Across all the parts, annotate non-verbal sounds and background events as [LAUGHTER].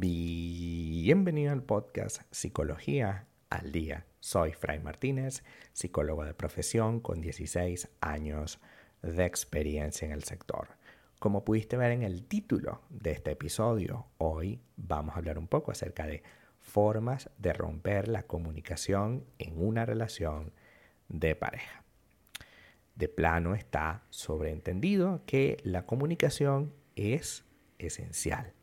Bienvenido al podcast Psicología al Día. Soy Fray Martínez, psicólogo de profesión con 16 años de experiencia en el sector. Como pudiste ver en el título de este episodio, hoy vamos a hablar un poco acerca de formas de romper la comunicación en una relación de pareja. De plano está sobreentendido que la comunicación es esencial.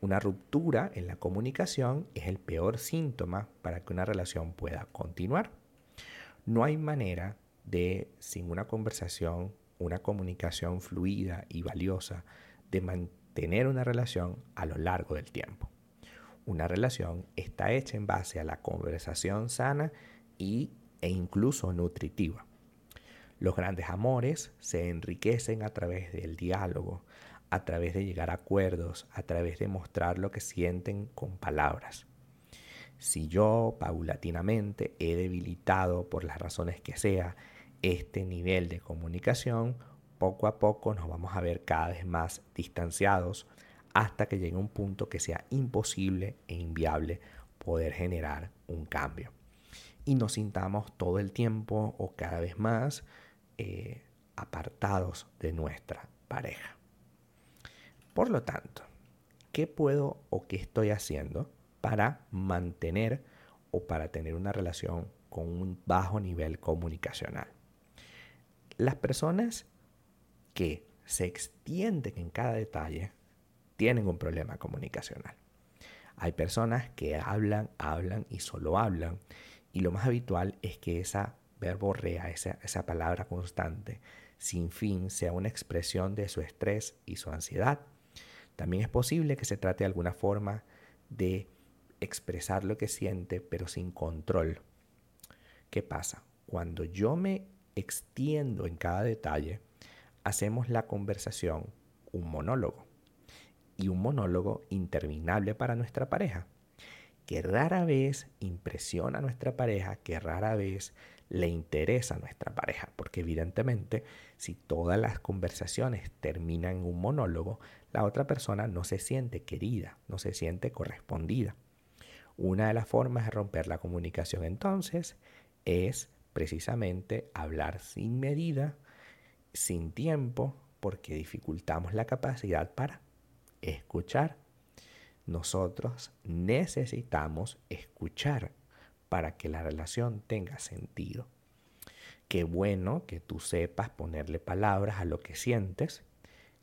Una ruptura en la comunicación es el peor síntoma para que una relación pueda continuar. No hay manera de, sin una conversación, una comunicación fluida y valiosa de mantener una relación a lo largo del tiempo. Una relación está hecha en base a la conversación sana y, e incluso nutritiva. Los grandes amores se enriquecen a través del diálogo, a través de llegar a acuerdos, a través de mostrar lo que sienten con palabras. Si yo paulatinamente he debilitado por las razones que sea este nivel de comunicación, poco a poco nos vamos a ver cada vez más distanciados hasta que llegue un punto que sea imposible e inviable poder generar un cambio. Y nos sintamos todo el tiempo o cada vez más eh, apartados de nuestra pareja. Por lo tanto, ¿qué puedo o qué estoy haciendo para mantener o para tener una relación con un bajo nivel comunicacional? Las personas que se extienden en cada detalle tienen un problema comunicacional. Hay personas que hablan, hablan y solo hablan. Y lo más habitual es que esa verborrea, esa, esa palabra constante, sin fin, sea una expresión de su estrés y su ansiedad. También es posible que se trate de alguna forma de expresar lo que siente, pero sin control. ¿Qué pasa? Cuando yo me extiendo en cada detalle, hacemos la conversación un monólogo. Y un monólogo interminable para nuestra pareja, que rara vez impresiona a nuestra pareja, que rara vez le interesa a nuestra pareja, porque evidentemente si todas las conversaciones terminan en un monólogo, la otra persona no se siente querida, no se siente correspondida. Una de las formas de romper la comunicación entonces es precisamente hablar sin medida, sin tiempo, porque dificultamos la capacidad para escuchar. Nosotros necesitamos escuchar para que la relación tenga sentido. Qué bueno que tú sepas ponerle palabras a lo que sientes.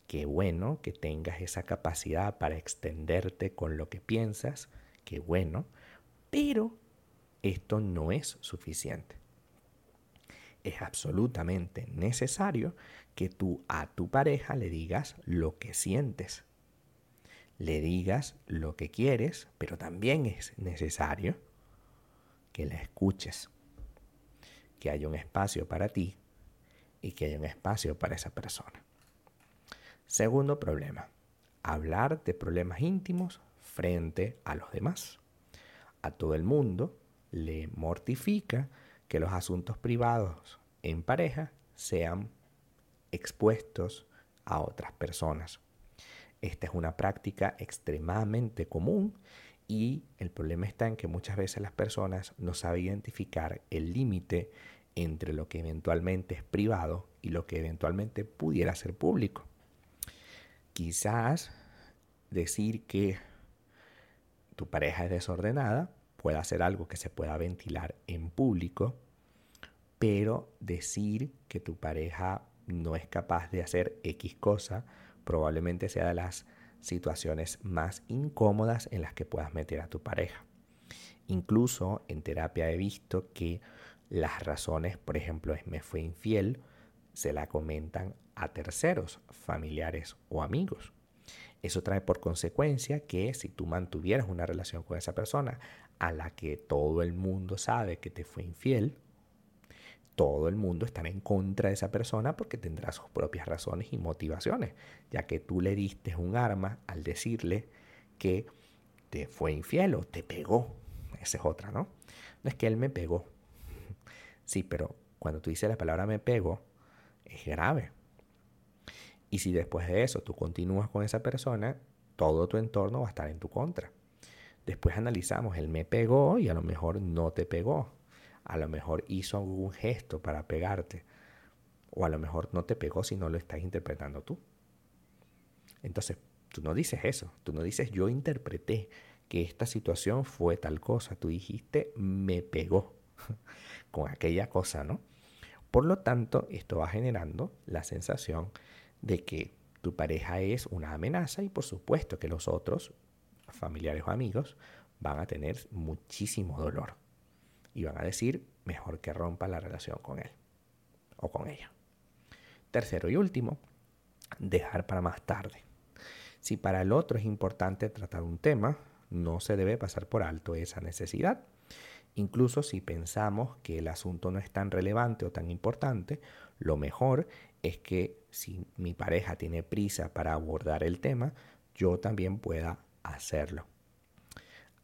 Qué bueno que tengas esa capacidad para extenderte con lo que piensas. Qué bueno. Pero esto no es suficiente es absolutamente necesario que tú a tu pareja le digas lo que sientes. Le digas lo que quieres, pero también es necesario que la escuches. Que haya un espacio para ti y que haya un espacio para esa persona. Segundo problema, hablar de problemas íntimos frente a los demás. A todo el mundo le mortifica que los asuntos privados en pareja sean expuestos a otras personas. Esta es una práctica extremadamente común y el problema está en que muchas veces las personas no saben identificar el límite entre lo que eventualmente es privado y lo que eventualmente pudiera ser público. Quizás decir que tu pareja es desordenada pueda ser algo que se pueda ventilar en público, pero decir que tu pareja no es capaz de hacer X cosa probablemente sea de las situaciones más incómodas en las que puedas meter a tu pareja. Incluso en terapia he visto que las razones, por ejemplo, es me fue infiel, se la comentan a terceros, familiares o amigos. Eso trae por consecuencia que si tú mantuvieras una relación con esa persona a la que todo el mundo sabe que te fue infiel, todo el mundo estará en contra de esa persona porque tendrá sus propias razones y motivaciones, ya que tú le diste un arma al decirle que te fue infiel o te pegó. Esa es otra, ¿no? No es que él me pegó. Sí, pero cuando tú dices la palabra me pegó, es grave. Y si después de eso tú continúas con esa persona, todo tu entorno va a estar en tu contra. Después analizamos, el me pegó y a lo mejor no te pegó. A lo mejor hizo algún gesto para pegarte. O a lo mejor no te pegó si no lo estás interpretando tú. Entonces, tú no dices eso. Tú no dices yo interpreté que esta situación fue tal cosa. Tú dijiste me pegó [LAUGHS] con aquella cosa, ¿no? Por lo tanto, esto va generando la sensación de que tu pareja es una amenaza y por supuesto que los otros, familiares o amigos, van a tener muchísimo dolor y van a decir mejor que rompa la relación con él o con ella. Tercero y último, dejar para más tarde. Si para el otro es importante tratar un tema, no se debe pasar por alto esa necesidad. Incluso si pensamos que el asunto no es tan relevante o tan importante, lo mejor es que si mi pareja tiene prisa para abordar el tema, yo también pueda hacerlo.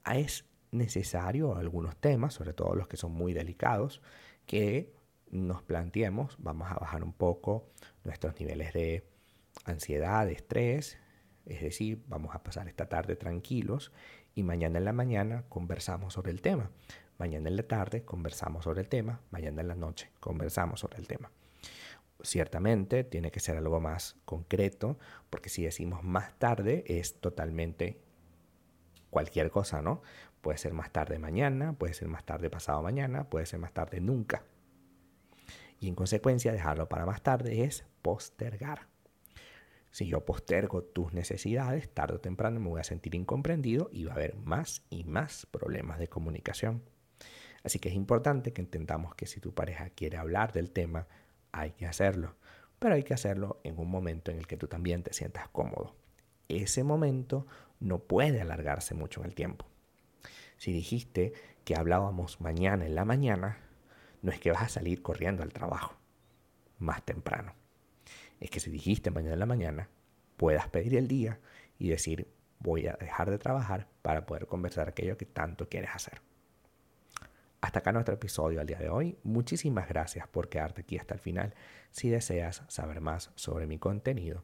Es necesario algunos temas, sobre todo los que son muy delicados, que nos planteemos, vamos a bajar un poco nuestros niveles de ansiedad, de estrés, es decir, vamos a pasar esta tarde tranquilos y mañana en la mañana conversamos sobre el tema. Mañana en la tarde conversamos sobre el tema, mañana en la noche conversamos sobre el tema. Ciertamente tiene que ser algo más concreto, porque si decimos más tarde es totalmente cualquier cosa, ¿no? Puede ser más tarde mañana, puede ser más tarde pasado mañana, puede ser más tarde nunca. Y en consecuencia dejarlo para más tarde es postergar. Si yo postergo tus necesidades, tarde o temprano me voy a sentir incomprendido y va a haber más y más problemas de comunicación. Así que es importante que entendamos que si tu pareja quiere hablar del tema, hay que hacerlo. Pero hay que hacerlo en un momento en el que tú también te sientas cómodo. Ese momento no puede alargarse mucho en el tiempo. Si dijiste que hablábamos mañana en la mañana, no es que vas a salir corriendo al trabajo más temprano. Es que si dijiste mañana en la mañana, puedas pedir el día y decir voy a dejar de trabajar para poder conversar aquello que tanto quieres hacer. Hasta acá nuestro episodio al día de hoy. Muchísimas gracias por quedarte aquí hasta el final. Si deseas saber más sobre mi contenido,